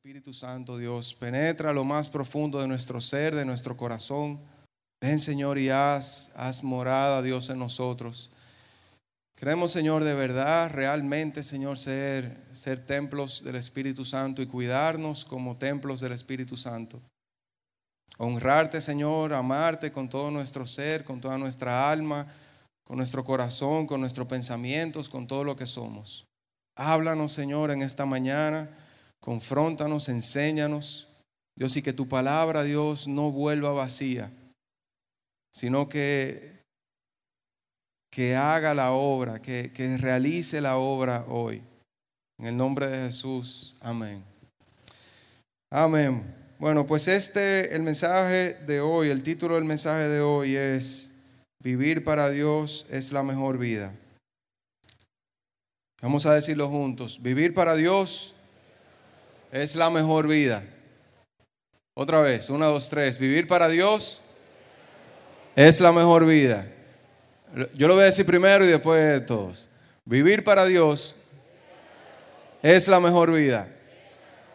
Espíritu Santo, Dios, penetra lo más profundo de nuestro ser, de nuestro corazón. Ven, Señor, y haz, haz morada, Dios, en nosotros. Queremos, Señor, de verdad, realmente, Señor, ser, ser templos del Espíritu Santo y cuidarnos como templos del Espíritu Santo. Honrarte, Señor, amarte con todo nuestro ser, con toda nuestra alma, con nuestro corazón, con nuestros pensamientos, con todo lo que somos. Háblanos, Señor, en esta mañana. Confróntanos, enséñanos. Dios, y que tu palabra, Dios, no vuelva vacía, sino que, que haga la obra, que, que realice la obra hoy. En el nombre de Jesús, amén. Amén. Bueno, pues este, el mensaje de hoy, el título del mensaje de hoy es, Vivir para Dios es la mejor vida. Vamos a decirlo juntos, vivir para Dios es la mejor vida. Otra vez, una, dos, tres, vivir para Dios es la mejor vida. Yo lo voy a decir primero y después de todos. Vivir para Dios es la mejor vida.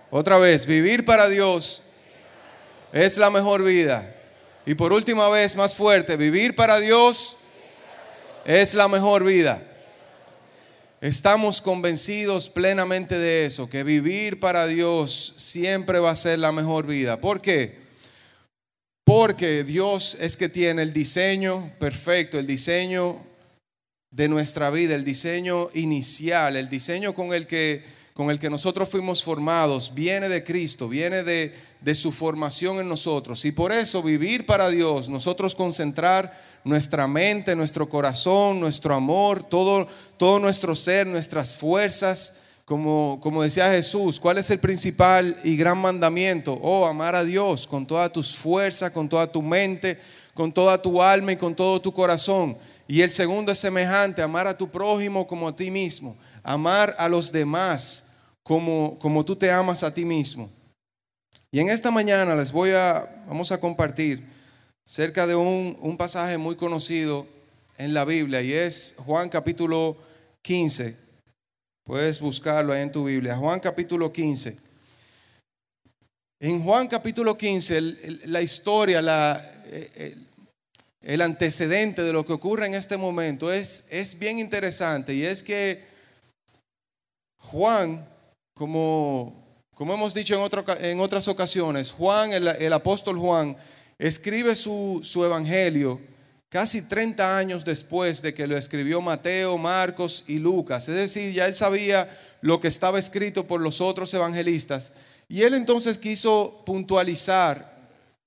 Otra vez, vivir para Dios es la mejor vida. Y por última vez, más fuerte, vivir para Dios es la mejor vida. Estamos convencidos plenamente de eso, que vivir para Dios siempre va a ser la mejor vida. ¿Por qué? Porque Dios es que tiene el diseño perfecto, el diseño de nuestra vida, el diseño inicial, el diseño con el que, con el que nosotros fuimos formados, viene de Cristo, viene de, de su formación en nosotros. Y por eso vivir para Dios, nosotros concentrar nuestra mente, nuestro corazón, nuestro amor, todo, todo nuestro ser, nuestras fuerzas. Como, como decía Jesús, ¿cuál es el principal y gran mandamiento? Oh, amar a Dios con todas tus fuerzas, con toda tu mente, con toda tu alma y con todo tu corazón. Y el segundo es semejante, amar a tu prójimo como a ti mismo, amar a los demás como, como tú te amas a ti mismo. Y en esta mañana les voy a, vamos a compartir cerca de un, un pasaje muy conocido en la Biblia y es Juan capítulo 15. Puedes buscarlo ahí en tu Biblia. Juan capítulo 15. En Juan capítulo 15, la historia, la, el, el, antecedente de lo que ocurre en este momento es, es bien interesante y es que Juan, como como hemos dicho en, en otras ocasiones, Juan, el, apóstol Juan, escribe su, su, evangelio casi 30 años después de que lo escribió Mateo, Marcos y Lucas. Es decir, ya él sabía lo que estaba escrito por los otros evangelistas. Y él entonces quiso puntualizar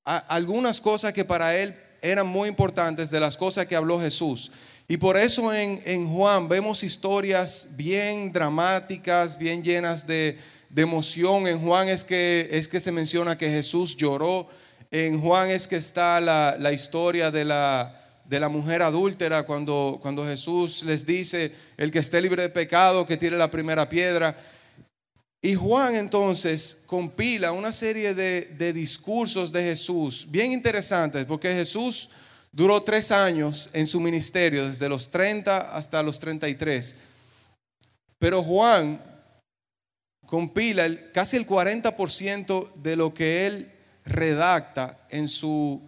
algunas cosas que para él eran muy importantes de las cosas que habló Jesús. Y por eso en, en Juan vemos historias bien dramáticas, bien llenas de de emoción. En Juan es que, es que se menciona que Jesús lloró. En Juan es que está la, la historia de la, de la mujer adúltera cuando, cuando Jesús les dice, el que esté libre de pecado, que tire la primera piedra. Y Juan entonces compila una serie de, de, discursos de Jesús bien interesantes, porque Jesús duró tres años en su ministerio, desde los 30 hasta los 33. Pero Juan compila casi el 40% de lo que él redacta en su,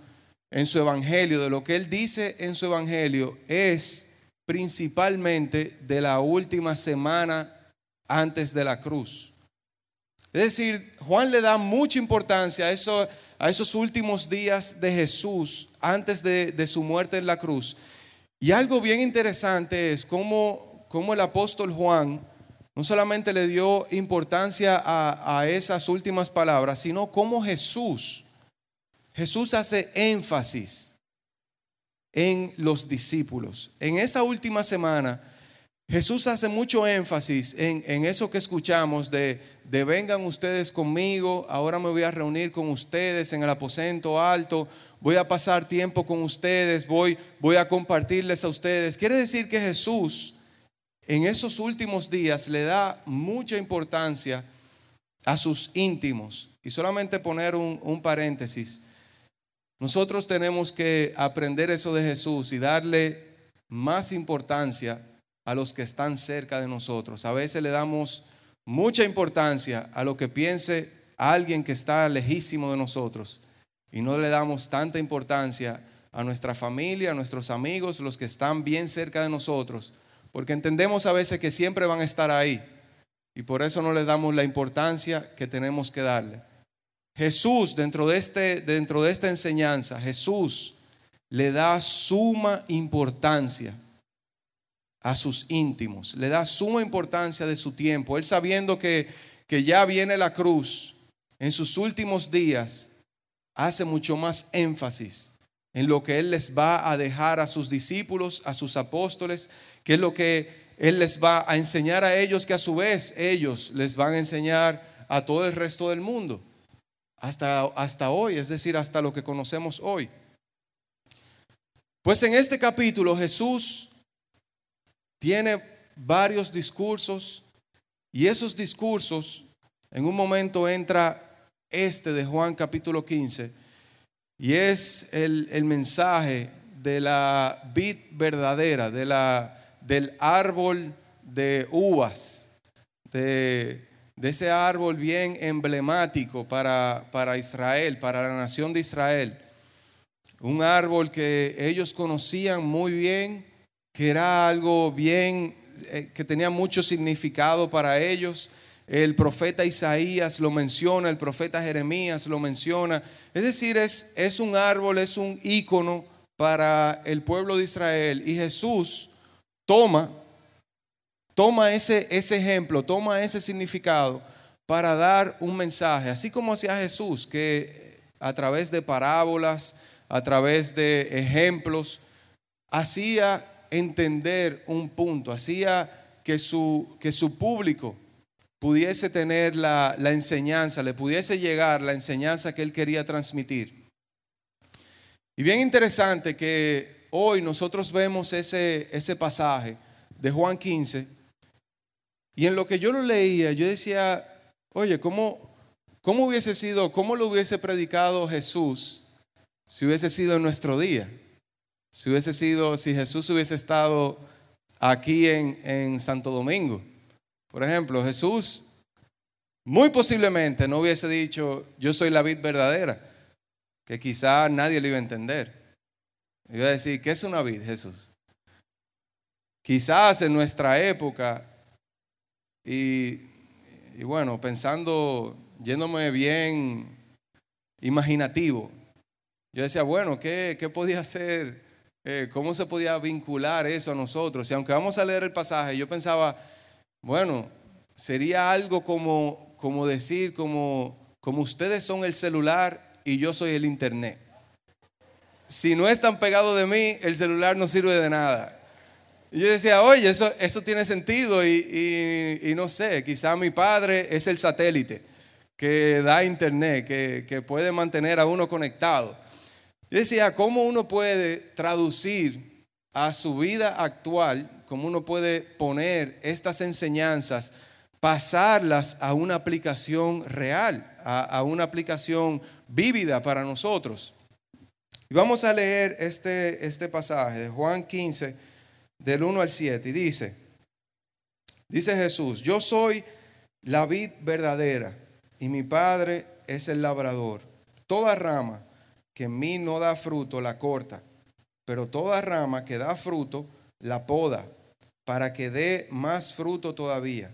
en su evangelio, de lo que él dice en su evangelio, es principalmente de la última semana antes de la cruz. Es decir, Juan le da mucha importancia a, eso, a esos últimos días de Jesús antes de, de, su muerte en la cruz. Y algo bien interesante es cómo, cómo el apóstol Juan no solamente le dio importancia a, esas últimas palabras, sino cómo Jesús, Jesús hace énfasis en los discípulos. En esa última semana, Jesús hace mucho énfasis en, en eso que escuchamos de, de, vengan ustedes conmigo, ahora me voy a reunir con ustedes en el aposento alto, voy a pasar tiempo con ustedes, voy, voy a compartirles a ustedes. Quiere decir que Jesús en esos últimos días le da mucha importancia a sus íntimos. Y solamente poner un, paréntesis. Nosotros tenemos que aprender eso de Jesús y darle más importancia a los que están cerca de nosotros. A veces le damos mucha importancia a lo que piense alguien que está lejísimo de nosotros y no le damos tanta importancia a nuestra familia, a nuestros amigos, los que están bien cerca de nosotros, porque entendemos a veces que siempre van a estar ahí y por eso no le damos la importancia que tenemos que darle. Jesús, dentro de, este, dentro de esta enseñanza, Jesús le da suma importancia a sus íntimos, le da suma importancia de su tiempo. Él sabiendo que, que ya viene la cruz en sus últimos días, hace mucho más énfasis en lo que Él les va a dejar a sus discípulos, a sus apóstoles, que es lo que Él les va a enseñar a ellos, que a su vez ellos les van a enseñar a todo el resto del mundo, hasta, hasta hoy, es decir, hasta lo que conocemos hoy. Pues en este capítulo Jesús tiene varios discursos y esos discursos, en un momento entra este de Juan capítulo 15 y es el, mensaje de la vid verdadera, de la, del árbol de uvas, de, de ese árbol bien emblemático para, para Israel, para la nación de Israel un árbol que ellos conocían muy bien, que era algo bien, eh, que tenía mucho significado para ellos. El profeta Isaías lo menciona, el profeta Jeremías lo menciona. Es decir, es, es un árbol, es un ícono para el pueblo de Israel. Y Jesús toma, toma ese, ese ejemplo, toma ese significado para dar un mensaje. Así como hacía Jesús, que a través de parábolas, a través de ejemplos, hacía entender un punto, hacía que su, que su público pudiese tener la, enseñanza, le pudiese llegar la enseñanza que él quería transmitir. Y bien interesante que hoy nosotros vemos ese, ese pasaje de Juan 15 y en lo que yo lo leía, yo decía, oye, ¿cómo, cómo hubiese sido, cómo lo hubiese predicado Jesús si hubiese sido en nuestro día, si hubiese sido, si Jesús hubiese estado aquí en, en Santo Domingo. Por ejemplo, Jesús muy posiblemente no hubiese dicho, yo soy la vid verdadera, que quizá nadie le iba a entender. Iba a decir, ¿qué es una vid, Jesús? Quizás en nuestra época, y, bueno, pensando, yéndome bien imaginativo, yo decía, bueno, ¿qué, podía hacer? Eh, ¿Cómo se podía vincular eso a nosotros? Y aunque vamos a leer el pasaje, yo pensaba, bueno, sería algo como, como decir, como, como ustedes son el celular y yo soy el internet. Si no están pegados de mí, el celular no sirve de nada. Y yo decía, oye, eso, eso tiene sentido y, y no sé, quizá mi padre es el satélite que da internet, que, que puede mantener a uno conectado. Yo decía, ¿cómo uno puede traducir a su vida actual, cómo uno puede poner estas enseñanzas, pasarlas a una aplicación real, a, una aplicación vívida para nosotros? Y vamos a leer este, este pasaje de Juan 15, del 1 al 7, y dice, dice Jesús, yo soy la vid verdadera y mi Padre es el labrador. Toda rama que en mí no da fruto, la corta, pero toda rama que da fruto, la poda, para que dé más fruto todavía.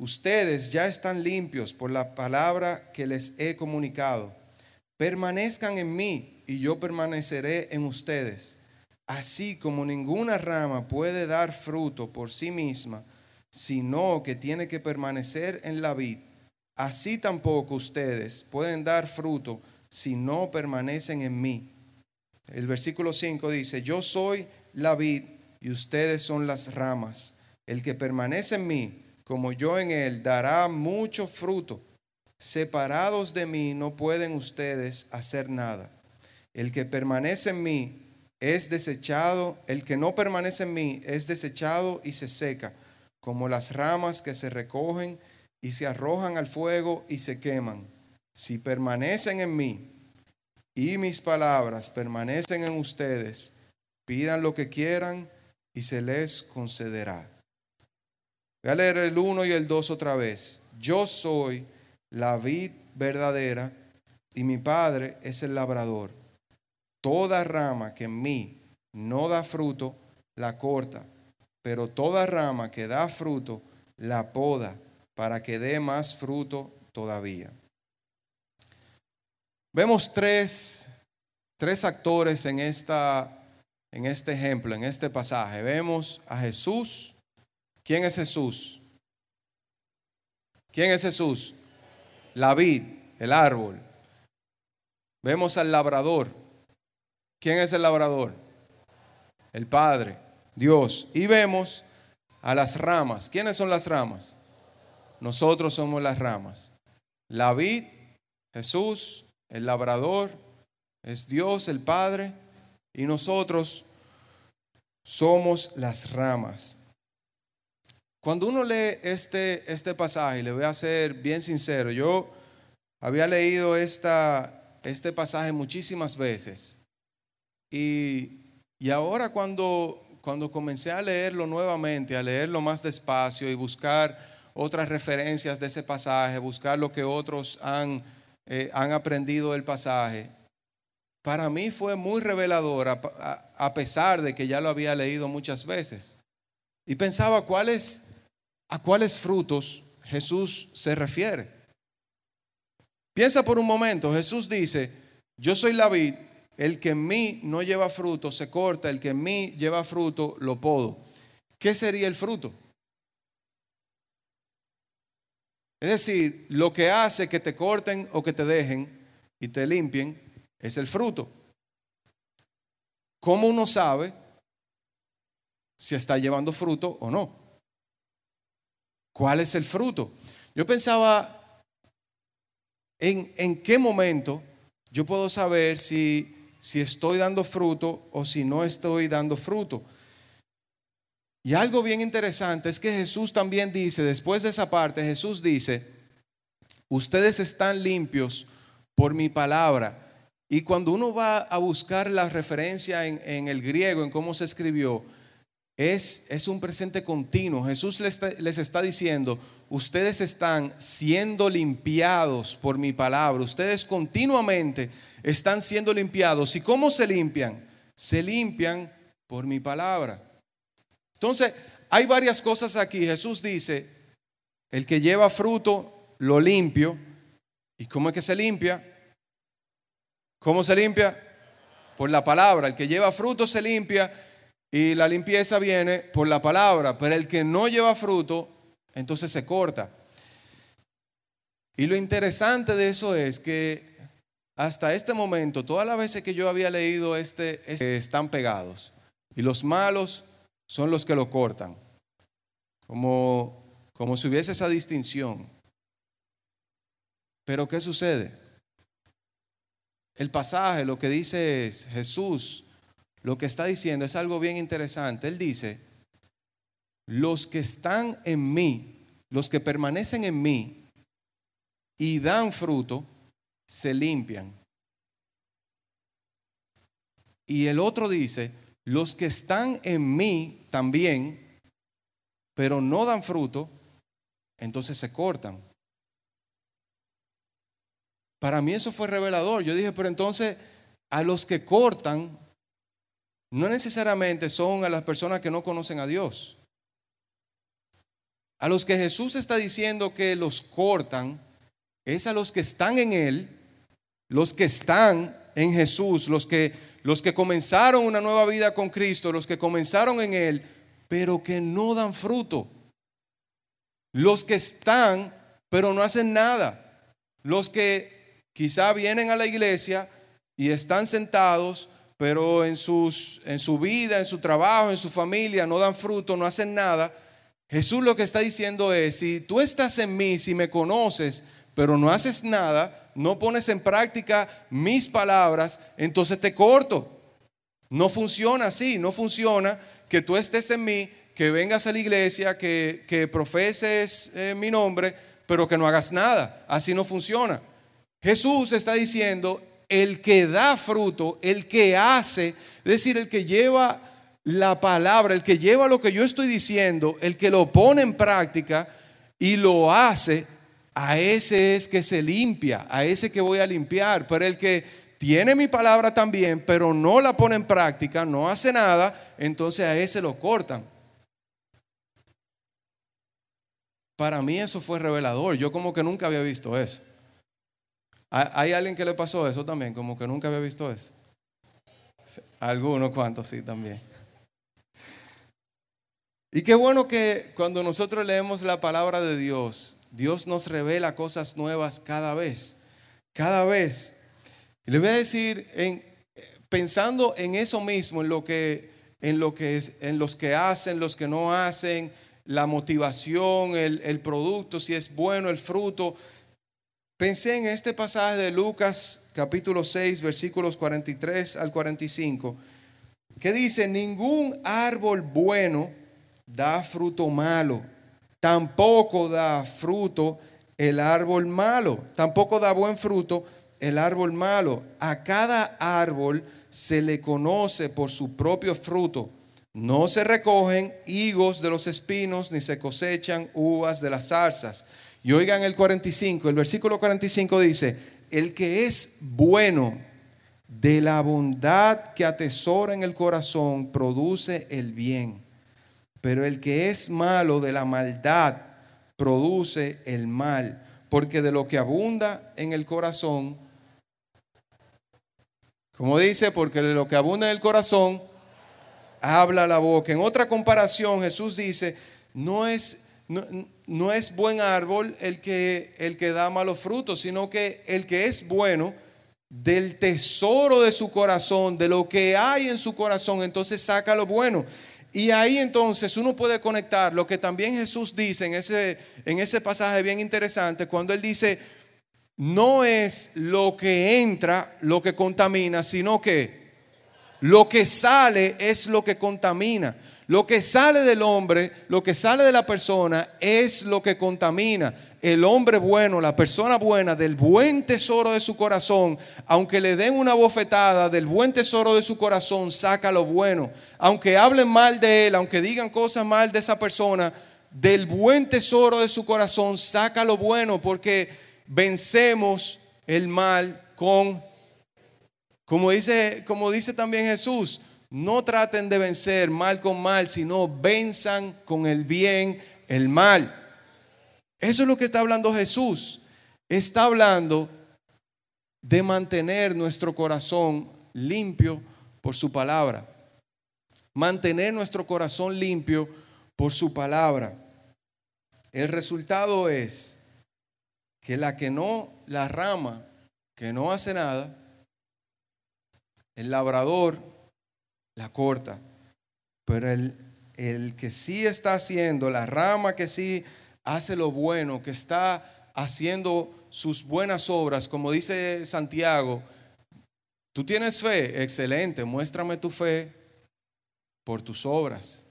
Ustedes ya están limpios por la palabra que les he comunicado. Permanezcan en mí y yo permaneceré en ustedes. Así como ninguna rama puede dar fruto por sí misma, sino que tiene que permanecer en la vid, así tampoco ustedes pueden dar fruto si no permanecen en mí. El versículo 5 dice, yo soy la vid y ustedes son las ramas. El que permanece en mí, como yo en él, dará mucho fruto. Separados de mí no pueden ustedes hacer nada. El que permanece en mí es desechado, el que no permanece en mí es desechado y se seca, como las ramas que se recogen y se arrojan al fuego y se queman si permanecen en mí y mis palabras permanecen en ustedes, pidan lo que quieran y se les concederá. Voy a leer el 1 y el 2 otra vez. Yo soy la vid verdadera, y mi Padre es el labrador. Toda rama que en mí no da fruto, la corta, pero toda rama que da fruto, la poda, para que dé más fruto todavía. Vemos tres, tres actores en, esta, en este ejemplo, en este pasaje. Vemos a Jesús. ¿Quién es Jesús? ¿Quién es Jesús? La vid, el árbol. Vemos al labrador. ¿Quién es el labrador? El Padre, Dios. Y vemos a las ramas. ¿Quiénes son las ramas? Nosotros somos las ramas. La vid, Jesús, el labrador, es Dios, el Padre, y nosotros somos las ramas. Cuando uno lee este, este pasaje, le voy a ser bien sincero, yo había leído esta, este pasaje muchísimas veces y, ahora cuando, cuando comencé a leerlo nuevamente, a leerlo más despacio y buscar otras referencias de ese pasaje, buscar lo que otros han, eh, han aprendido del pasaje, para mí fue muy reveladora, a pesar de que ya lo había leído muchas veces. Y pensaba a cuáles frutos Jesús se refiere. Piensa por un momento, Jesús dice, yo soy la vid, el que en mí no lleva fruto se corta, el que en mí lleva fruto lo podo. ¿Qué sería el fruto? Es decir, lo que hace que te corten o que te dejen y te limpien es el fruto. ¿Cómo uno sabe si está llevando fruto o no? ¿Cuál es el fruto? Yo pensaba en, en qué momento yo puedo saber si, si estoy dando fruto o si no estoy dando fruto. Y algo bien interesante es que Jesús también dice, después de esa parte, Jesús dice, ustedes están limpios por mi palabra. Y cuando uno va a buscar la referencia en, el griego, en cómo se escribió, es, es un presente continuo. Jesús les está, les está diciendo, ustedes están siendo limpiados por mi palabra. Ustedes continuamente están siendo limpiados. ¿Y cómo se limpian? Se limpian por mi palabra. Entonces, hay varias cosas aquí. Jesús dice, el que lleva fruto, lo limpio. ¿Y cómo es que se limpia? ¿Cómo se limpia? Por la palabra. El que lleva fruto se limpia y la limpieza viene por la palabra, pero el que no lleva fruto, entonces se corta. Y lo interesante de eso es que hasta este momento, todas las veces que yo había leído este, este, están pegados. Y los malos son los que lo cortan. Como, como si hubiese esa distinción. Pero ¿qué sucede? El pasaje lo que dice es, Jesús lo que está diciendo es algo bien interesante. Él dice, los que están en mí, los que permanecen en mí y dan fruto, se limpian. Y el otro dice, los que están en mí también, pero no dan fruto, entonces se cortan. Para mí eso fue revelador. Yo dije, pero entonces a los que cortan, no necesariamente son a las personas que no conocen a Dios. A los que Jesús está diciendo que los cortan, es a los que están en Él, los que están en Jesús, los que, los que comenzaron una nueva vida con Cristo, los que comenzaron en Él, pero que no dan fruto. Los que están, pero no hacen nada. Los que quizá vienen a la iglesia y están sentados, pero en, sus, en su vida, en su trabajo, en su familia, no dan fruto, no hacen nada. Jesús lo que está diciendo es, si tú estás en mí, si me conoces, pero no haces nada, no pones en práctica mis palabras, entonces te corto. No funciona así, no funciona que tú estés en mí, que vengas a la iglesia, que, que profeses eh, mi nombre, pero que no hagas nada. Así no funciona. Jesús está diciendo, el que da fruto, el que hace, es decir, el que lleva la palabra, el que lleva lo que yo estoy diciendo, el que lo pone en práctica y lo hace, a ese es que se limpia, a ese que voy a limpiar. Pero el que tiene mi palabra también, pero no la pone en práctica, no hace nada, entonces a ese lo cortan. Para mí eso fue revelador. Yo como que nunca había visto eso. ¿Hay alguien que le pasó eso también? Como que nunca había visto eso. Algunos cuantos sí también. Y qué bueno que cuando nosotros leemos la palabra de Dios, Dios nos revela cosas nuevas cada vez. Cada vez. Y le voy a decir, en, pensando en eso mismo, en lo que, en lo que, en los que hacen, los que no hacen, la motivación, el, producto, si es bueno el fruto. Pensé en este pasaje de Lucas capítulo 6 versículos 43 al 45, que dice, ningún árbol bueno da fruto malo, tampoco da fruto el árbol malo, tampoco da buen fruto el árbol malo. A cada árbol se le conoce por su propio fruto. No se recogen higos de los espinos, ni se cosechan uvas de las zarzas. Y oigan el 45, el versículo 45 dice, el que es bueno de la bondad que atesora en el corazón produce el bien, pero el que es malo de la maldad produce el mal, porque de lo que abunda en el corazón, como dice, porque de lo que abunda en el corazón, habla la boca. En otra comparación, Jesús dice, no es, no, es buen árbol el que, el que da malos frutos, sino que el que es bueno, del tesoro de su corazón, de lo que hay en su corazón, entonces saca lo bueno. Y ahí entonces uno puede conectar lo que también Jesús dice en ese, en ese pasaje bien interesante, cuando él dice, no es lo que entra lo que contamina, sino que lo que sale es lo que contamina. Lo que sale del hombre, lo que sale de la persona es lo que contamina. El hombre bueno, la persona buena, del buen tesoro de su corazón, aunque le den una bofetada del buen tesoro de su corazón, saca lo bueno. Aunque hablen mal de él, aunque digan cosas mal de esa persona, del buen tesoro de su corazón, saca lo bueno, porque vencemos el mal con como dice, como dice también Jesús, no traten de vencer mal con mal, sino venzan con el bien el mal. Eso es lo que está hablando Jesús. Está hablando de mantener nuestro corazón limpio por su palabra. Mantener nuestro corazón limpio por su palabra. El resultado es que la que no, la rama que no hace nada, el labrador la corta, pero el, el que sí está haciendo, la rama que sí hace lo bueno, que está haciendo sus buenas obras, como dice Santiago, tú tienes fe, excelente, muéstrame tu fe por tus obras.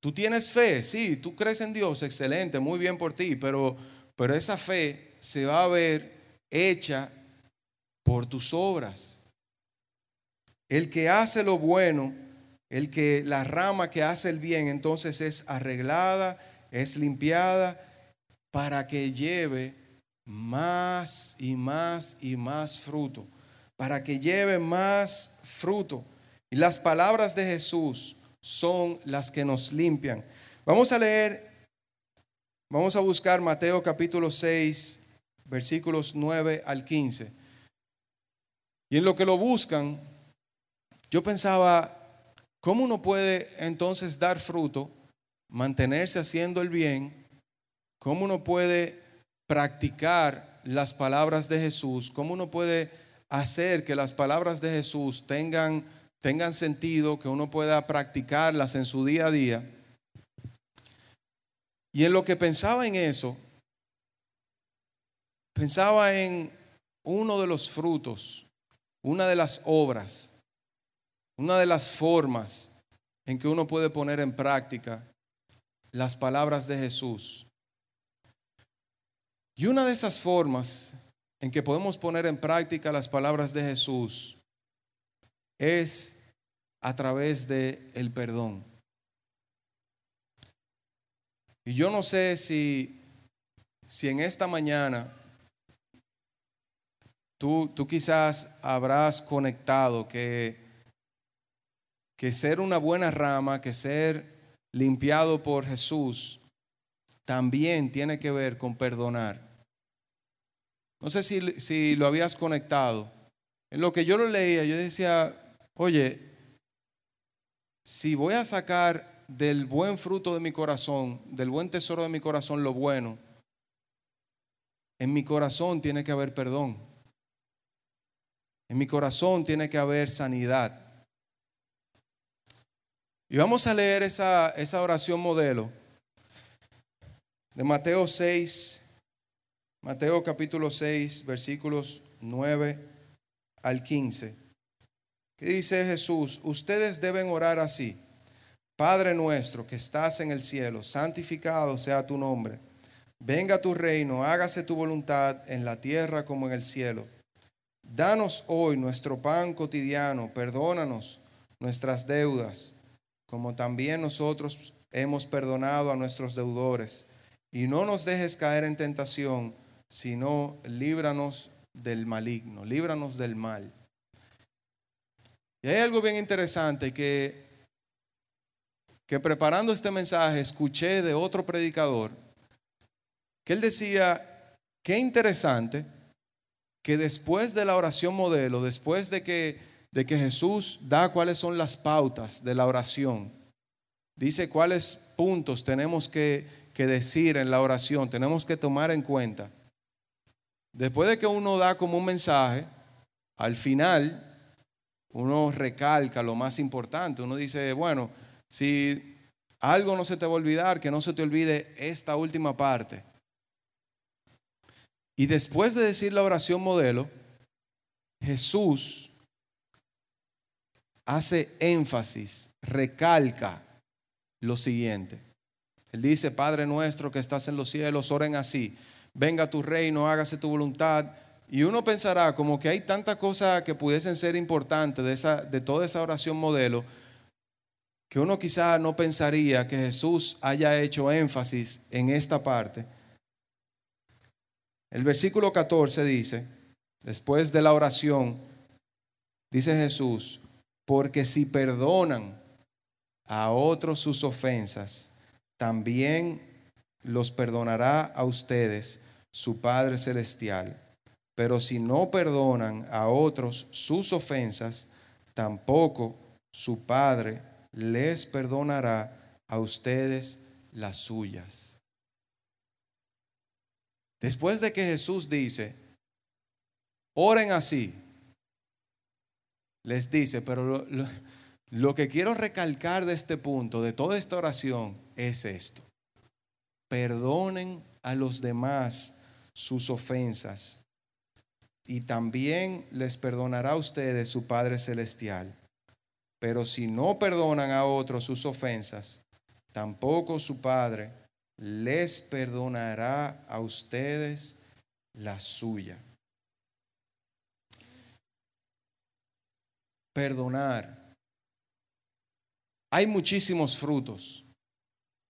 Tú tienes fe, sí, tú crees en Dios, excelente, muy bien por ti, pero, pero esa fe se va a ver hecha por tus obras. El que hace lo bueno, el que la rama que hace el bien, entonces es arreglada, es limpiada para que lleve más y más y más fruto, para que lleve más fruto. Y las palabras de Jesús son las que nos limpian. Vamos a leer, vamos a buscar Mateo capítulo 6, versículos 9 al 15. Y en lo que lo buscan, yo pensaba, ¿cómo uno puede entonces dar fruto, mantenerse haciendo el bien? ¿Cómo uno puede practicar las palabras de Jesús? ¿Cómo uno puede hacer que las palabras de Jesús tengan, tengan sentido, que uno pueda practicarlas en su día a día? Y en lo que pensaba en eso, pensaba en uno de los frutos, una de las obras una de las formas en que uno puede poner en práctica las palabras de Jesús. Y una de esas formas en que podemos poner en práctica las palabras de Jesús es a través de el perdón. Y yo no sé si si en esta mañana tú, tú quizás habrás conectado que, que ser una buena rama, que ser limpiado por Jesús, también tiene que ver con perdonar. No sé si, si lo habías conectado. En lo que yo lo leía, yo decía, oye, si voy a sacar del buen fruto de mi corazón, del buen tesoro de mi corazón, lo bueno, en mi corazón tiene que haber perdón. En mi corazón tiene que haber sanidad. Y vamos a leer esa, esa oración modelo de Mateo 6, Mateo capítulo 6, versículos 9 al 15. Que dice Jesús, ustedes deben orar así. Padre nuestro que estás en el cielo, santificado sea tu nombre. Venga tu reino, hágase tu voluntad en la tierra como en el cielo. Danos hoy nuestro pan cotidiano, perdónanos nuestras deudas, como también nosotros hemos perdonado a nuestros deudores. Y no nos dejes caer en tentación, sino líbranos del maligno, líbranos del mal. Y hay algo bien interesante que que preparando este mensaje escuché de otro predicador que él decía, qué interesante que después de la oración modelo, después de que, de que Jesús da cuáles son las pautas de la oración, dice cuáles puntos tenemos que, que decir en la oración, tenemos que tomar en cuenta. Después de que uno da como un mensaje, al final uno recalca lo más importante, uno dice, bueno, si algo no se te va a olvidar, que no se te olvide esta última parte. Y después de decir la oración modelo, Jesús hace énfasis, recalca lo siguiente. Él dice, Padre nuestro que estás en los cielos, oren así, venga tu reino, hágase tu voluntad. Y uno pensará como que hay tantas cosas que pudiesen ser importantes de, esa, de toda esa oración modelo, que uno quizá no pensaría que Jesús haya hecho énfasis en esta parte. El versículo 14 dice, después de la oración, dice Jesús, porque si perdonan a otros sus ofensas, también los perdonará a ustedes su Padre Celestial. Pero si no perdonan a otros sus ofensas, tampoco su Padre les perdonará a ustedes las suyas. Después de que Jesús dice, oren así, les dice, pero lo, que quiero recalcar de este punto, de toda esta oración, es esto. Perdonen a los demás sus ofensas y también les perdonará a ustedes su Padre Celestial. Pero si no perdonan a otros sus ofensas, tampoco su Padre les perdonará a ustedes la suya. Perdonar. Hay muchísimos frutos.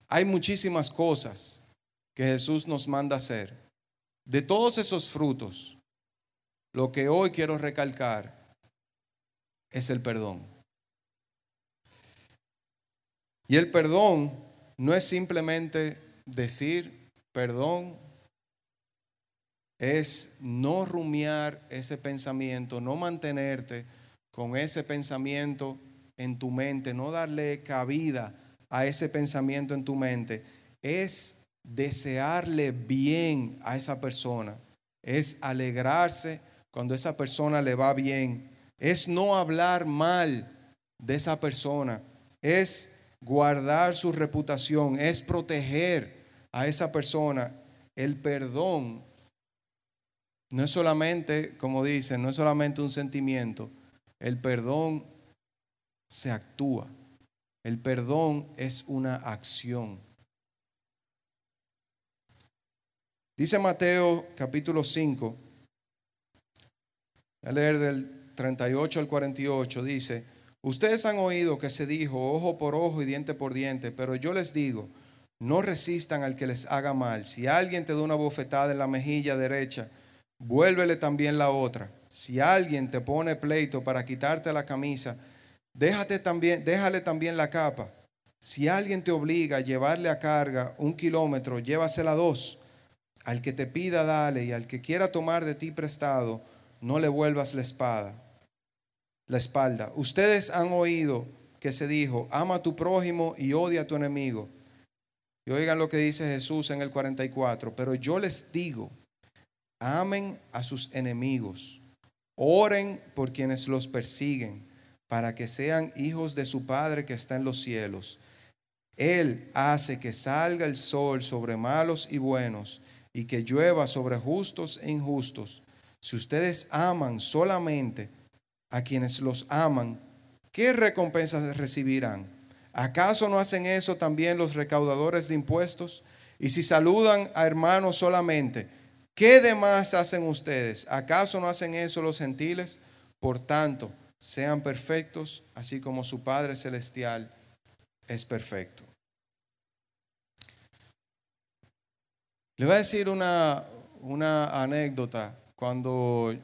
Hay muchísimas cosas que Jesús nos manda hacer. De todos esos frutos, lo que hoy quiero recalcar es el perdón. Y el perdón no es simplemente decir perdón, es no rumiar ese pensamiento, no mantenerte con ese pensamiento en tu mente, no darle cabida a ese pensamiento en tu mente, es desearle bien a esa persona, es alegrarse cuando esa persona le va bien, es no hablar mal de esa persona, es guardar su reputación, es proteger a esa persona. El perdón no es solamente, como dicen, no es solamente un sentimiento. El perdón se actúa. El perdón es una acción. Dice Mateo capítulo 5, a leer del 38 al 48, dice, Ustedes han oído que se dijo ojo por ojo y diente por diente, pero yo les digo, no resistan al que les haga mal. Si alguien te da una bofetada en la mejilla derecha, vuélvele también la otra. Si alguien te pone pleito para quitarte la camisa, déjate también, déjale también la capa. Si alguien te obliga a llevarle a carga un kilómetro, llévasela dos. Al que te pida, dale, y al que quiera tomar de ti prestado, no le vuelvas la espada, la espalda. Ustedes han oído que se dijo, ama a tu prójimo y odia a tu enemigo. Y oigan lo que dice Jesús en el 44, pero yo les digo, amen a sus enemigos, oren por quienes los persiguen, para que sean hijos de su Padre que está en los cielos. Él hace que salga el sol sobre malos y buenos y que llueva sobre justos e injustos. Si ustedes aman solamente a quienes los aman, ¿qué recompensas recibirán? ¿Acaso no hacen eso también los recaudadores de impuestos? Y si saludan a hermanos solamente, ¿qué demás hacen ustedes? ¿Acaso no hacen eso los gentiles? Por tanto, sean perfectos, así como su Padre Celestial es perfecto. Le voy a decir una, una anécdota. Cuando,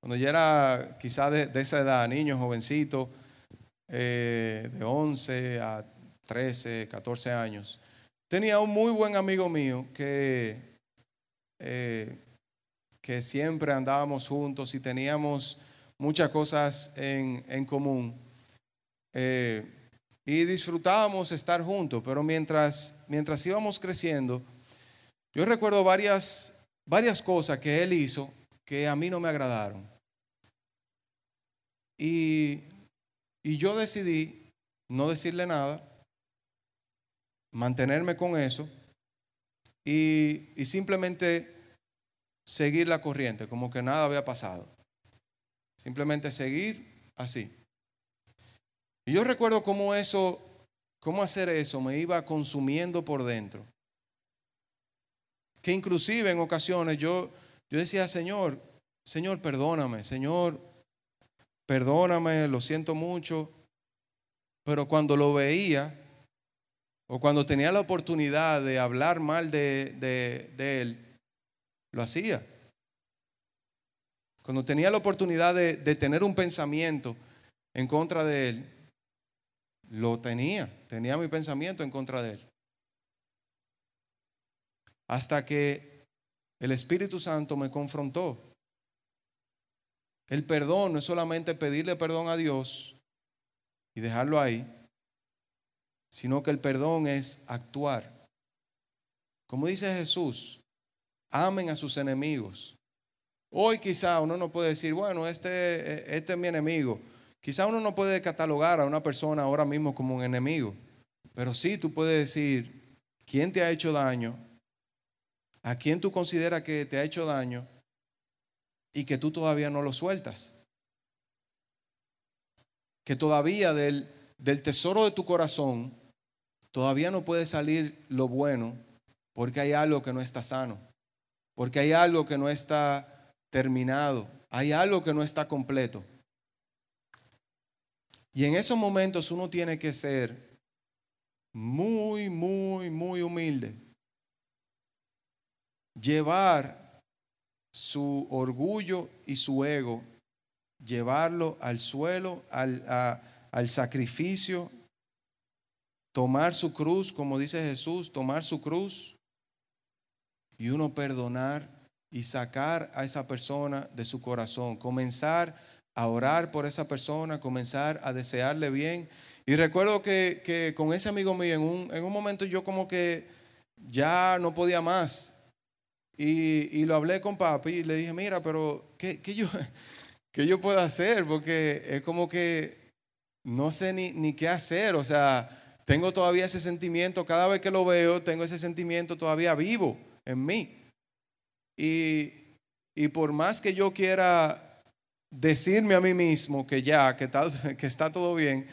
cuando yo era quizá de, esa edad, niño, jovencito, eh, de 11 a 13, 14 años, tenía un muy buen amigo mío que, eh, que siempre andábamos juntos y teníamos muchas cosas en, en común. Eh, y disfrutábamos estar juntos, pero mientras, mientras íbamos creciendo, yo recuerdo varias, varias cosas que él hizo que a mí no me agradaron. Y, y yo decidí no decirle nada, mantenerme con eso y, simplemente seguir la corriente, como que nada había pasado. Simplemente seguir así. Y yo recuerdo cómo eso, cómo hacer eso me iba consumiendo por dentro que inclusive en ocasiones yo, yo decía, Señor, Señor, perdóname, Señor, perdóname, lo siento mucho, pero cuando lo veía o cuando tenía la oportunidad de hablar mal de, de, Él, lo hacía. Cuando tenía la oportunidad de, de tener un pensamiento en contra de Él, lo tenía, tenía mi pensamiento en contra de Él hasta que el Espíritu Santo me confrontó. El perdón no es solamente pedirle perdón a Dios y dejarlo ahí, sino que el perdón es actuar. Como dice Jesús, amen a sus enemigos. Hoy quizá uno no puede decir, bueno, este, este es mi enemigo. Quizá uno no puede catalogar a una persona ahora mismo como un enemigo, pero sí tú puedes decir, ¿quién te ha hecho daño? a quien tú consideras que te ha hecho daño y que tú todavía no lo sueltas. Que todavía del, del tesoro de tu corazón todavía no puede salir lo bueno porque hay algo que no está sano, porque hay algo que no está terminado, hay algo que no está completo. Y en esos momentos uno tiene que ser muy, muy, muy humilde llevar su orgullo y su ego, llevarlo al suelo, al, al sacrificio, tomar su cruz, como dice Jesús, tomar su cruz y uno perdonar y sacar a esa persona de su corazón, comenzar a orar por esa persona, comenzar a desearle bien. Y recuerdo que, que con ese amigo mío, en un, en un momento yo como que ya no podía más. Y, lo hablé con papi y le dije, mira, pero ¿qué, yo, ¿qué yo puedo hacer? Porque es como que no sé ni, ni qué hacer. O sea, tengo todavía ese sentimiento, cada vez que lo veo, tengo ese sentimiento todavía vivo en mí. Y, y por más que yo quiera decirme a mí mismo que ya, que está, que está todo bien,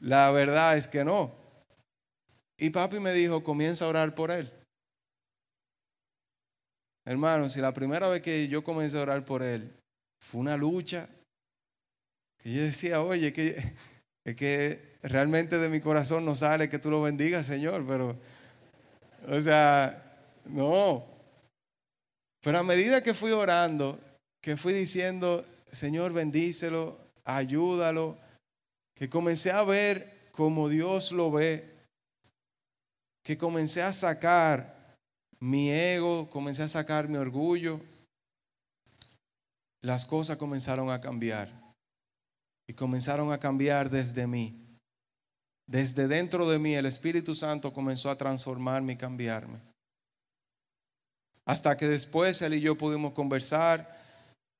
la verdad es que no. Y papi me dijo, comienza a orar por él. Hermanos, si la primera vez que yo comencé a orar por él fue una lucha, que yo decía, oye, que, es que realmente de mi corazón no sale que tú lo bendigas, Señor, pero O sea, no. Pero a medida que fui orando, que fui diciendo, Señor, bendícelo, ayúdalo, que comencé a ver como Dios lo ve, que comencé a sacar mi ego, comencé a sacar mi orgullo, las cosas comenzaron a cambiar. Y comenzaron a cambiar desde mí. Desde dentro de mí el Espíritu Santo comenzó a transformarme y cambiarme. Hasta que después él y yo pudimos conversar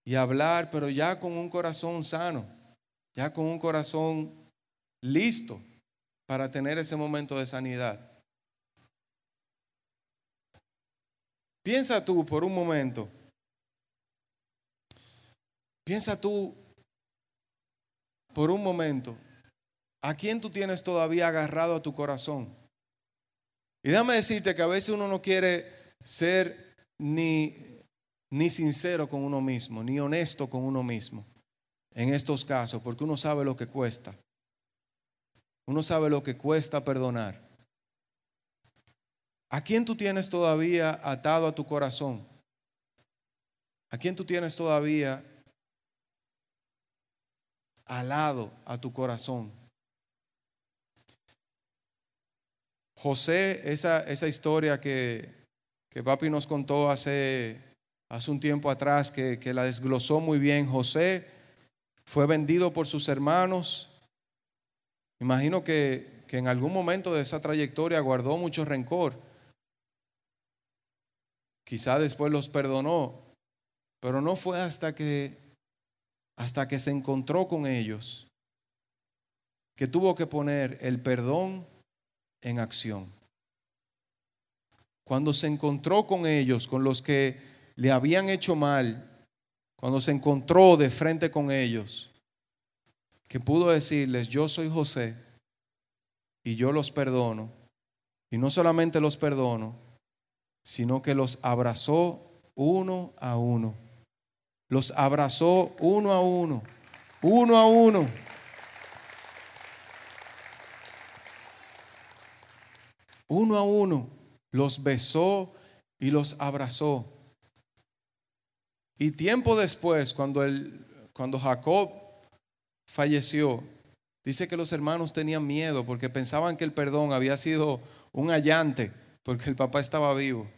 y hablar, pero ya con un corazón sano, ya con un corazón listo para tener ese momento de sanidad. Piensa tú por un momento, piensa tú por un momento, ¿a quién tú tienes todavía agarrado a tu corazón? Y déjame decirte que a veces uno no quiere ser ni, ni sincero con uno mismo, ni honesto con uno mismo en estos casos, porque uno sabe lo que cuesta. Uno sabe lo que cuesta perdonar. ¿A quién tú tienes todavía atado a tu corazón? ¿A quién tú tienes todavía alado a tu corazón? José, esa, esa historia que, que papi nos contó hace, hace un tiempo atrás, que, que la desglosó muy bien, José fue vendido por sus hermanos. Imagino que, que en algún momento de esa trayectoria guardó mucho rencor Quizá después los perdonó, pero no fue hasta que hasta que se encontró con ellos que tuvo que poner el perdón en acción. Cuando se encontró con ellos, con los que le habían hecho mal, cuando se encontró de frente con ellos, que pudo decirles, yo soy José y yo los perdono. Y no solamente los perdono, sino que los abrazó uno a uno. Los abrazó uno a uno, uno a uno. Uno a uno los besó y los abrazó. Y tiempo después, cuando, el, cuando Jacob falleció, dice que los hermanos tenían miedo porque pensaban que el perdón había sido un allante porque el papá estaba vivo.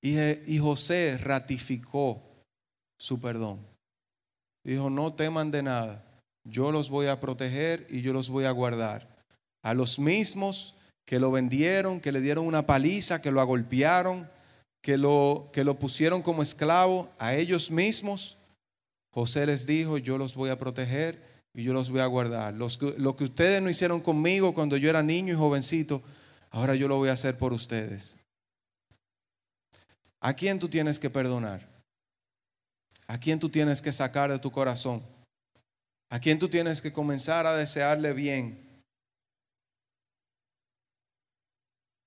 Y, José ratificó su perdón. Dijo, no teman de nada, yo los voy a proteger y yo los voy a guardar. A los mismos que lo vendieron, que le dieron una paliza, que lo agolpearon, que lo, que lo pusieron como esclavo, a ellos mismos, José les dijo, yo los voy a proteger y yo los voy a guardar. Los, lo que ustedes no hicieron conmigo cuando yo era niño y jovencito, ahora yo lo voy a hacer por ustedes. ¿A quién tú tienes que perdonar? ¿A quién tú tienes que sacar de tu corazón? ¿A quién tú tienes que comenzar a desearle bien?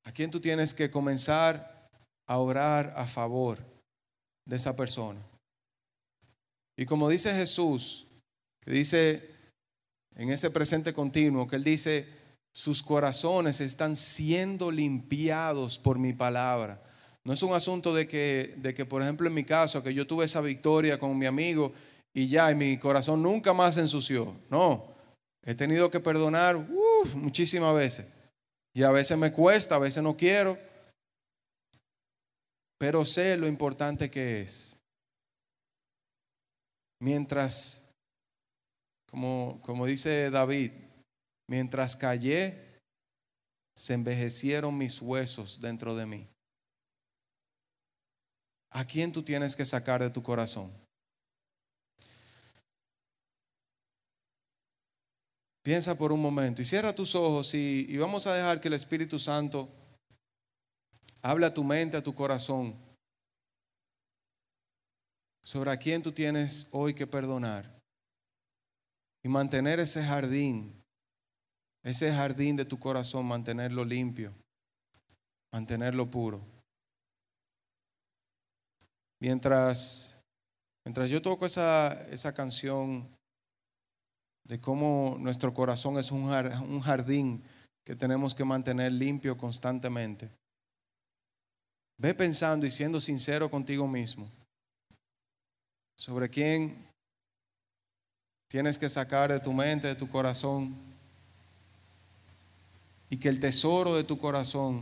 ¿A quién tú tienes que comenzar a orar a favor de esa persona? Y como dice Jesús, que dice en ese presente continuo, que Él dice, sus corazones están siendo limpiados por mi palabra. No es un asunto de que, de que, por ejemplo, en mi caso, que yo tuve esa victoria con mi amigo y ya, y mi corazón nunca más se ensució. No, he tenido que perdonar muchísimas veces. Y a veces me cuesta, a veces no quiero. Pero sé lo importante que es. Mientras, como, como dice David, Mientras callé, se envejecieron mis huesos dentro de mí. ¿A quién tú tienes que sacar de tu corazón? Piensa por un momento y cierra tus ojos y, vamos a dejar que el Espíritu Santo hable a tu mente, a tu corazón, sobre a quién tú tienes hoy que perdonar y mantener ese jardín ese jardín de tu corazón, mantenerlo limpio, mantenerlo puro. Mientras, mientras yo toco esa, esa canción de cómo nuestro corazón es un jardín que tenemos que mantener limpio constantemente. Ve pensando y siendo sincero contigo mismo sobre quién tienes que sacar de tu mente, de tu corazón, y que el tesoro de tu corazón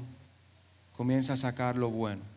comience a sacar lo bueno.